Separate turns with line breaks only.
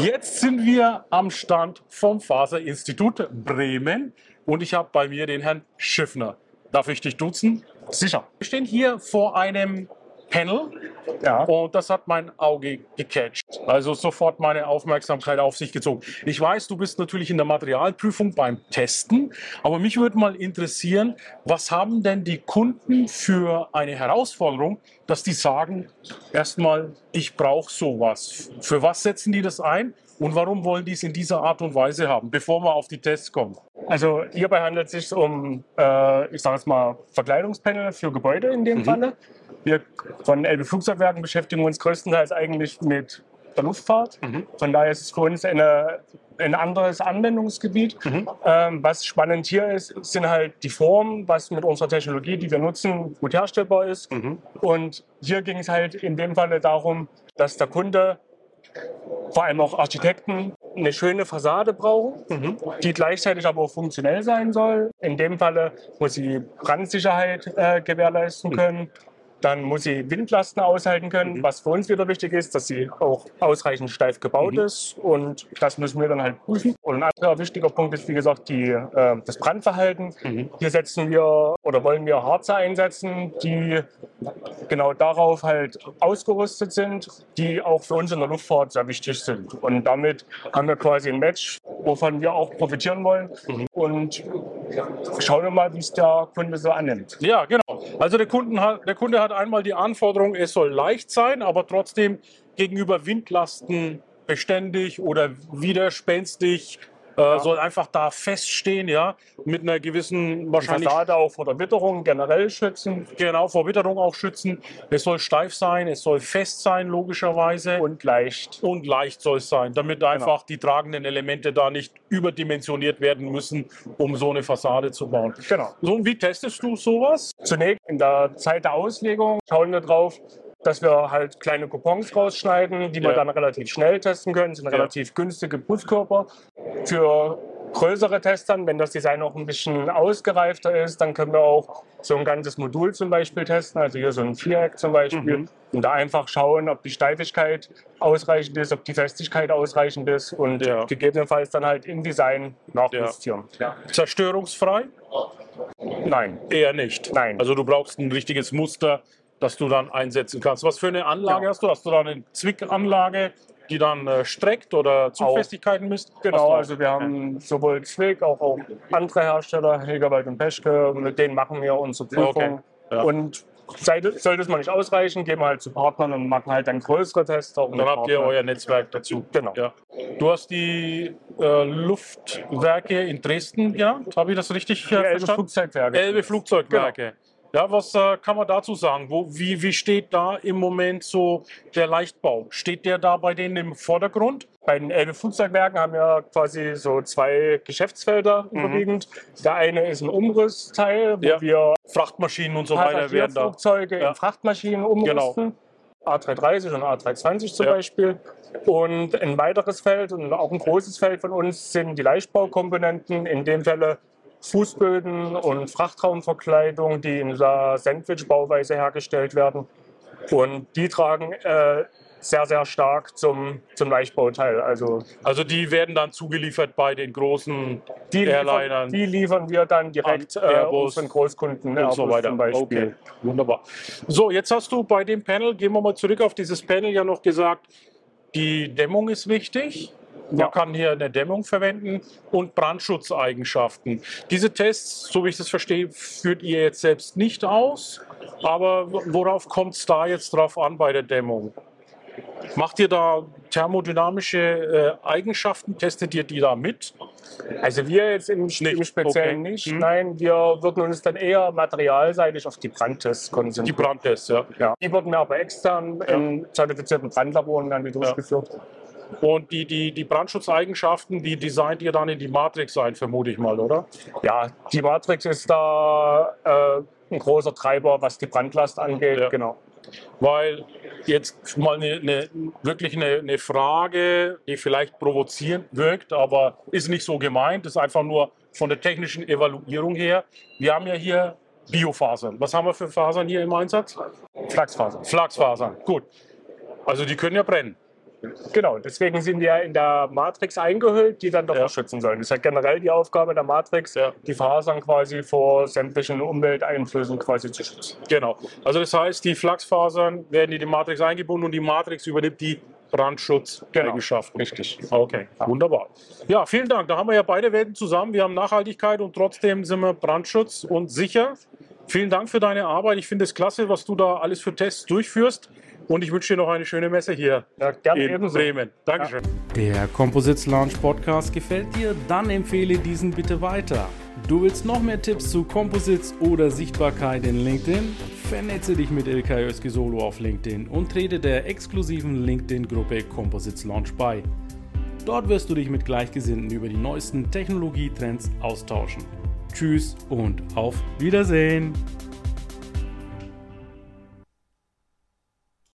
Jetzt sind wir am Stand vom Faserinstitut Bremen und ich habe bei mir den Herrn Schiffner. Darf ich dich duzen?
Sicher.
Wir stehen hier vor einem Panel
Ja.
und das hat mein Auge gecatcht. Also sofort meine Aufmerksamkeit auf sich gezogen. Ich weiß, du bist natürlich in der Materialprüfung beim Testen, aber mich würde mal interessieren, was haben denn die Kunden für eine Herausforderung, dass die sagen, erstmal, ich brauche sowas. Für was setzen die das ein und warum wollen die es in dieser Art und Weise haben, bevor wir auf die Tests kommen?
Also hierbei handelt es sich um, äh, ich sage es mal, Verkleidungspanel für Gebäude in dem Falle. Wir von Elbe Flugzeugwerken beschäftigen uns größtenteils eigentlich mit der Luftfahrt. Von daher ist es für uns eine, ein anderes Anwendungsgebiet. Ähm, was spannend hier ist, sind halt die Formen, was mit unserer Technologie, die wir nutzen, gut herstellbar ist. Und hier ging es halt in dem Falle darum, dass der Kunde vor allem auch Architekten eine schöne Fassade brauchen, die gleichzeitig aber auch funktionell sein soll. In dem Falle muss sie Brandsicherheit äh, gewährleisten können. Dann muss sie Windlasten aushalten können, was für uns wieder wichtig ist, dass sie auch ausreichend steif gebaut ist. Und das müssen wir dann halt prüfen. Und ein anderer wichtiger Punkt ist, wie gesagt, die, äh, das Brandverhalten. Hier setzen wir oder wollen wir Harze einsetzen, die genau darauf halt ausgerüstet sind, die auch für uns in der Luftfahrt sehr wichtig sind. Und damit haben wir quasi ein Match, wovon wir auch profitieren wollen. Und schauen wir mal, wie es der Kunde so annimmt.
Ja, genau. Also der, Kunden hat, der Kunde hat einmal die Anforderung, es soll leicht sein, aber trotzdem gegenüber Windlasten beständig oder widerspenstig, äh, soll einfach da feststehen, ja, mit einer gewissen wahrscheinlich
Fassade auch vor der Witterung generell schützen
genau vor Witterung auch schützen. Es soll steif sein, es soll fest sein, logischerweise.
und leicht.
und leicht soll es sein, damit einfach die tragenden Elemente da nicht überdimensioniert werden müssen, um so eine Fassade zu bauen.
Genau.
So, und wie testest du sowas?
Zunächst in der Zeit der Auslegung schauen wir drauf, dass wir halt kleine Coupons rausschneiden, die wir
Ja.
dann relativ schnell testen können. Das sind relativ günstige Prüfkörper. Für größere Testern, wenn das Design auch ein bisschen ausgereifter ist, dann können wir auch so ein ganzes Modul zum Beispiel testen, also hier so ein Viereck zum Beispiel,
Mhm.
und da einfach schauen, ob die Steifigkeit ausreichend ist, ob die Festigkeit ausreichend ist und
Ja.
gegebenenfalls dann halt im Design nachjustieren. Ja.
Zerstörungsfrei?
Nein.
Eher nicht.
Nein.
Also du brauchst ein richtiges Muster, das du dann einsetzen kannst. Was für eine Anlage
Ja.
hast du? Hast du da eine Zwickanlage, die dann äh, streckt oder Zugfestigkeiten misst?
Genau, also wir haben sowohl Zwick, auch, auch andere Hersteller, Hilgerwald und Peschke, mit denen machen wir unsere Prüfung.
Okay, ja.
Und sollte, es mal nicht ausreichen, gehen wir halt zu Partnern und machen halt dann größere. Auch mit
Dann habt ihr
Partnern.
euer Netzwerk dazu.
Genau.
Ja. Du hast die äh, Luftwerke in Dresden genannt. Habe ich das richtig äh,
Die Elbe
verstanden?
Flugzeugwerke.
Elbe Flugzeugwerke. Ja, was äh, kann man dazu sagen? Wo, wie, wie steht da im Moment so der Leichtbau? Steht der da bei denen im Vordergrund?
Bei den Elbe Flugzeugwerken haben wir quasi so zwei Geschäftsfelder überwiegend. Der eine ist ein Umrüstteil, wo
Mhm. Ja.
wir
Frachtmaschinen und so weiter werden da.
Passagierflugzeuge
Ja.
in Frachtmaschinen umrüsten. A330 und A320 zum
Ja.
Beispiel. Und ein weiteres Feld und auch ein großes Feld von uns sind die Leichtbaukomponenten, in dem Falle Fußböden und Frachtraumverkleidung, die in der Sandwich-Bauweise hergestellt werden. Und die tragen äh, sehr, sehr stark zum, zum Leichtbauteil. Also
Also die werden dann zugeliefert bei den großen
die
Airlinern
liefern, die liefern wir dann direkt äh, unseren Großkunden
und
Airbus
so weiter.
zum Beispiel.
Okay, wunderbar. So, jetzt hast du bei dem Panel, gehen wir mal zurück auf dieses Panel, ja noch gesagt, die Dämmung ist wichtig. Man
Ja.
kann hier eine Dämmung verwenden und Brandschutzeigenschaften. Diese Tests, so wie ich das verstehe, führt ihr jetzt selbst nicht aus. Aber worauf kommt es da jetzt drauf an bei der Dämmung? Macht ihr da thermodynamische äh, Eigenschaften? Testet ihr die da mit?
Also wir jetzt im,
Nicht,
im Speziellen
okay.
nicht.
Hm.
Nein, wir würden uns dann eher materialseitig auf die Brandtests
Die
konzentrieren.
Brandtests, ja.
ja. Die wurden wir aber extern in zertifizierten Brandlaboren dann durchgeführt.
Und die, die, die Brandschutzeigenschaften, die designt ihr dann in die Matrix ein, vermute ich mal, oder?
Ja, die Matrix ist da äh, ein großer Treiber, was die Brandlast angeht.
Ja. Genau. Weil jetzt mal eine, eine, wirklich eine, eine, Frage, die vielleicht provozierend wirkt, aber ist nicht so gemeint, ist einfach nur von der technischen Evaluierung her. Wir haben ja hier Biofasern. Was haben wir für Fasern hier im Einsatz?
Flachsfasern.
Flachsfasern, gut. Also die können ja brennen.
Genau, deswegen sind die ja in der Matrix eingehüllt, die dann davor ja. schützen sollen. Das ist ja generell die Aufgabe der Matrix, ja. die Fasern quasi vor sämtlichen Umwelteinflüssen quasi zu schützen.
Genau. Also das heißt, die Flachsfasern werden in die Matrix eingebunden und die Matrix übernimmt die Brandschutzeigenschaften.
Genau. Richtig.
Okay, ja. wunderbar. Ja, vielen Dank. Da haben wir ja beide Welten zusammen. Wir haben Nachhaltigkeit und trotzdem sind wir Brandschutz und sicher. Vielen Dank für deine Arbeit. Ich finde es klasse, was du da alles für Tests durchführst. Und ich wünsche dir noch eine schöne Messe hier
ja, gerne in ebenso. Bremen.
Dankeschön. Der Composites Launch Podcast gefällt dir? Dann empfehle diesen bitte weiter. Du willst noch mehr Tipps zu Composites oder Sichtbarkeit in LinkedIn? Vernetze dich mit Ilkay Özki Solo auf LinkedIn und trete der exklusiven LinkedIn-Gruppe Composites Launch bei. Dort wirst du dich mit Gleichgesinnten über die neuesten Technologietrends austauschen. Tschüss und auf Wiedersehen!